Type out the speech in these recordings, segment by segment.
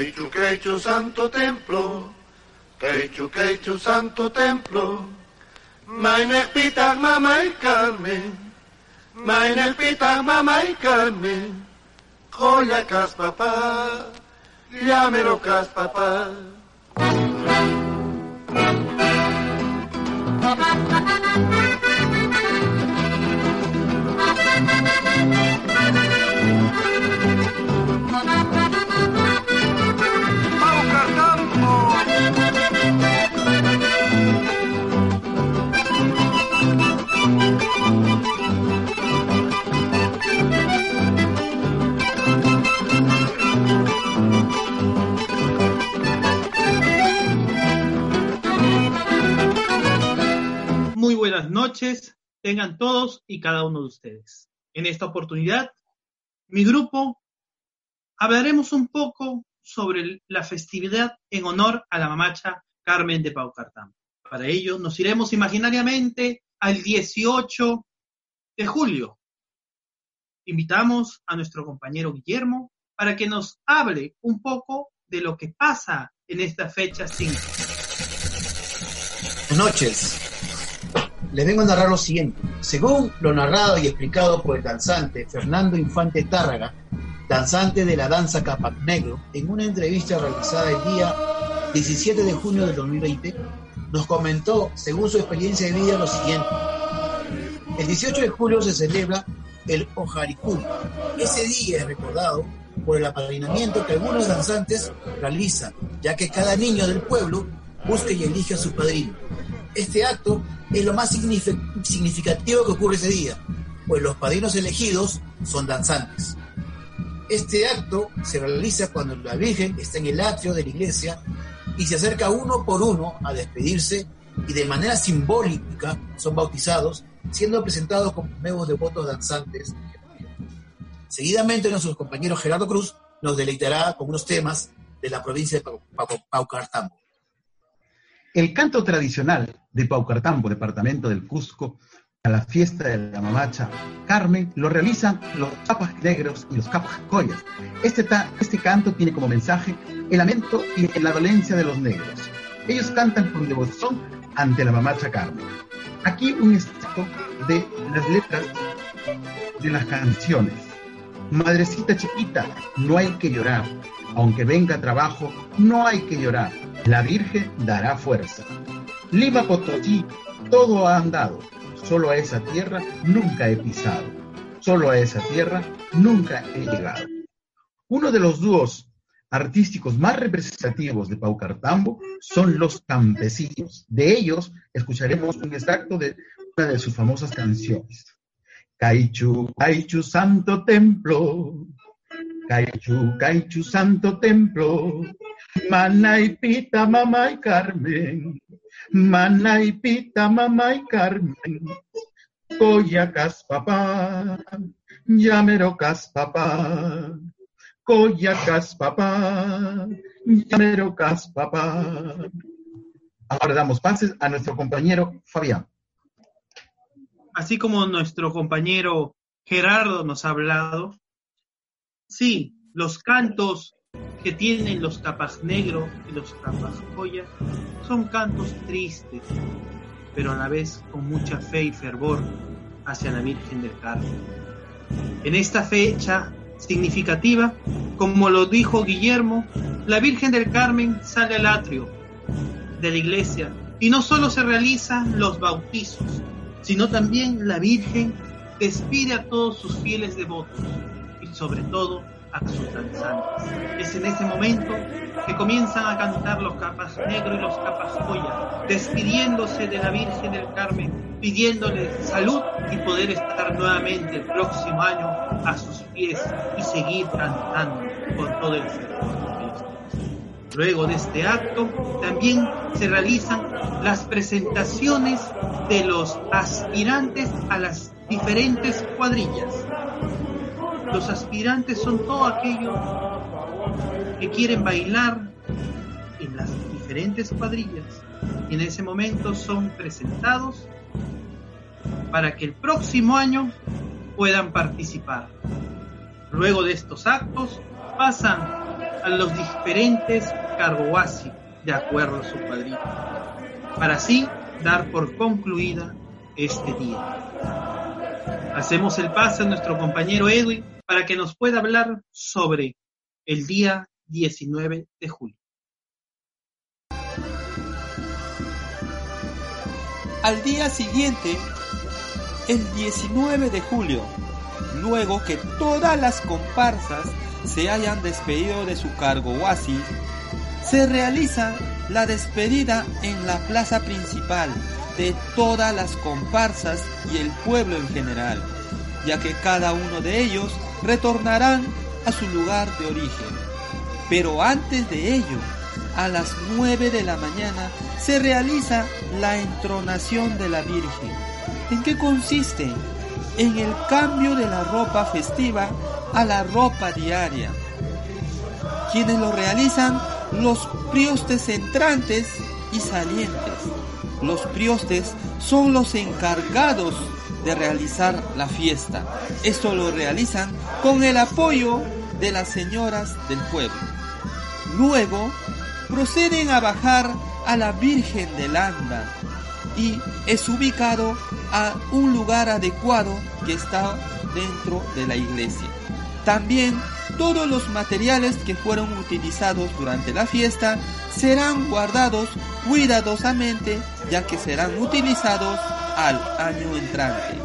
Queichu, queichu, santo templo. Queichu, queichu, santo templo. Meine pitag mamá y Carmen. Meine pitag mamá y Carmen. Joya cas papá. Llámelo cas papá. Noches, tengan todos y cada uno de ustedes. En esta oportunidad, mi grupo hablaremos un poco sobre la festividad en honor a la mamacha Carmen de Paucartambo. Para ello, nos iremos imaginariamente al 18 de julio. Invitamos a nuestro compañero Guillermo para que nos hable un poco de lo que pasa en esta fecha 5. Buenas noches. Les vengo a narrar lo siguiente. Según lo narrado y explicado por el danzante Fernando Infante Tárraga, danzante de la danza Capac Negro, en una entrevista realizada el día 17 de junio del 2020, nos comentó, según su experiencia de vida, lo siguiente. El 18 de julio se celebra el Ojaricú. Ese día es recordado por el apadrinamiento que algunos danzantes realizan, ya que cada niño del pueblo busca y elige a su padrino. Este acto es lo más signifi- significativo que ocurre ese día, pues los padrinos elegidos son danzantes. Este acto se realiza cuando la Virgen está en el atrio de la iglesia y se acerca uno por uno a despedirse y de manera simbólica son bautizados, siendo presentados como nuevos devotos danzantes. Seguidamente nuestro compañero Gerardo Cruz nos deleitará con unos temas de la provincia de Pau-. El canto tradicional de Paucartambo, departamento del Cusco, a la fiesta de la mamacha Carmen, lo realizan los capas negros y los capas collas. Este, este canto tiene como mensaje el lamento y la dolencia de los negros. Ellos cantan con devoción ante la mamacha Carmen. Aquí un extracto de las letras de las canciones. Madrecita chiquita, no hay que llorar. Aunque venga trabajo, no hay que llorar. La Virgen dará fuerza. Lima Potosí, todo ha andado. Solo a esa tierra nunca he pisado. Solo a esa tierra nunca he llegado. Uno de los dúos artísticos más representativos de Paucartambo son los campesinos. De ellos escucharemos un extracto de una de sus famosas canciones. Caichu, Caichu, santo templo. Caichu, Caichu, santo templo. Mana y pita, mamá y Carmen. Mana y pita, mamá y Carmen. Coyacas, papá. Llamerocas, papá. Coyacas, papá. Llamerocas, papá. Ahora damos pases a nuestro compañero Fabián. Así como nuestro compañero Gerardo nos ha hablado, sí, los cantos que tienen los capas negro y los capas joya son cantos tristes, pero a la vez con mucha fe y fervor hacia la Virgen del Carmen. En esta fecha significativa, como lo dijo Guillermo, la Virgen del Carmen sale al atrio de la iglesia y no solo se realizan los bautizos, sino también la Virgen despide a todos sus fieles devotos sobre todo a sus danzantes. Es en ese momento que comienzan a cantar los capas negros y los capas joya, despidiéndose de la Virgen del Carmen, pidiéndole salud y poder estar nuevamente el próximo año a sus pies y seguir cantando con todo el fervor. Luego de este acto también se realizan las presentaciones de los aspirantes a las diferentes cuadrillas. Los aspirantes son todos aquellos que quieren bailar en las diferentes cuadrillas y en ese momento son presentados para que el próximo año puedan participar. Luego de estos actos pasan a los diferentes cargoasi de acuerdo a su cuadrilla, para así dar por concluida este día. Hacemos el paso a nuestro compañero Edwin para que nos pueda hablar sobre el día 19 de julio. Al día siguiente, el 19 de julio, luego que todas las comparsas se hayan despedido de su cargo oasis, se realiza la despedida en la plaza principal de todas las comparsas y el pueblo en general, ya que cada uno de ellos retornarán a su lugar de origen. Pero antes de ello, a las 9 de la mañana se realiza la entronación de la Virgen. ¿En qué consiste? En el cambio de la ropa festiva a la ropa diaria. Quienes lo realizan, los priostes entrantes y salientes. Los priostes son los encargados de realizar la fiesta. Esto lo realizan con el apoyo de las señoras del pueblo. Luego proceden a bajar a la Virgen del Anda y es ubicado a un lugar adecuado que está dentro de la iglesia. También todos los materiales que fueron utilizados durante la fiesta serán guardados cuidadosamente ya que serán utilizados al año entrante.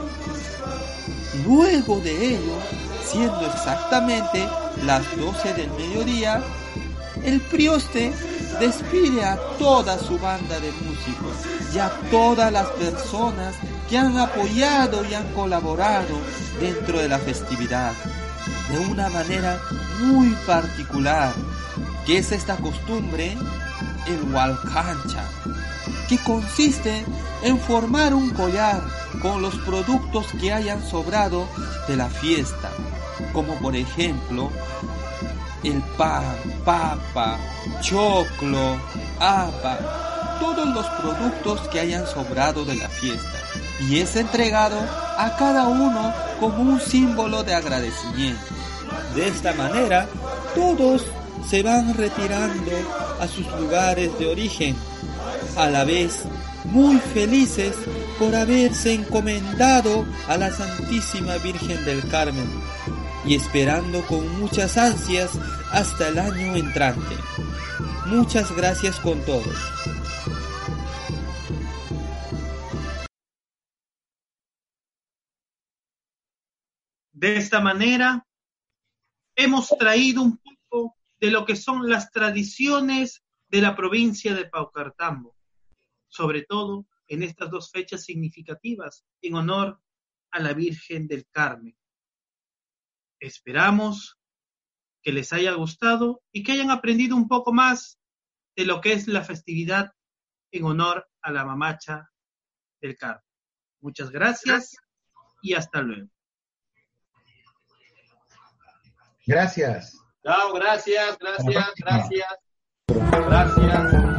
Luego de ello, siendo exactamente las 12 del mediodía, el prioste despide a toda su banda de músicos y a todas las personas que han apoyado y han colaborado dentro de la festividad de una manera muy particular, que es esta costumbre, el Hualcancha, que consiste en formar un collar con los productos que hayan sobrado de la fiesta, como por ejemplo el pan, papa, choclo, apa, todos los productos que hayan sobrado de la fiesta. Y es entregado a cada uno como un símbolo de agradecimiento. De esta manera, todos se van retirando a sus lugares de origen, a la vez muy felices por haberse encomendado a la Santísima Virgen del Carmen y esperando con muchas ansias hasta el año entrante. Muchas gracias con todos. De esta manera, hemos traído un de lo que son las tradiciones de la provincia de Paucartambo, sobre todo en estas dos fechas significativas en honor a la Virgen del Carmen. Esperamos que les haya gustado y que hayan aprendido un poco más de lo que es la festividad en honor a la mamacha del Carmen. Muchas gracias y hasta luego. Gracias. Chao, gracias, gracias, gracias. Gracias.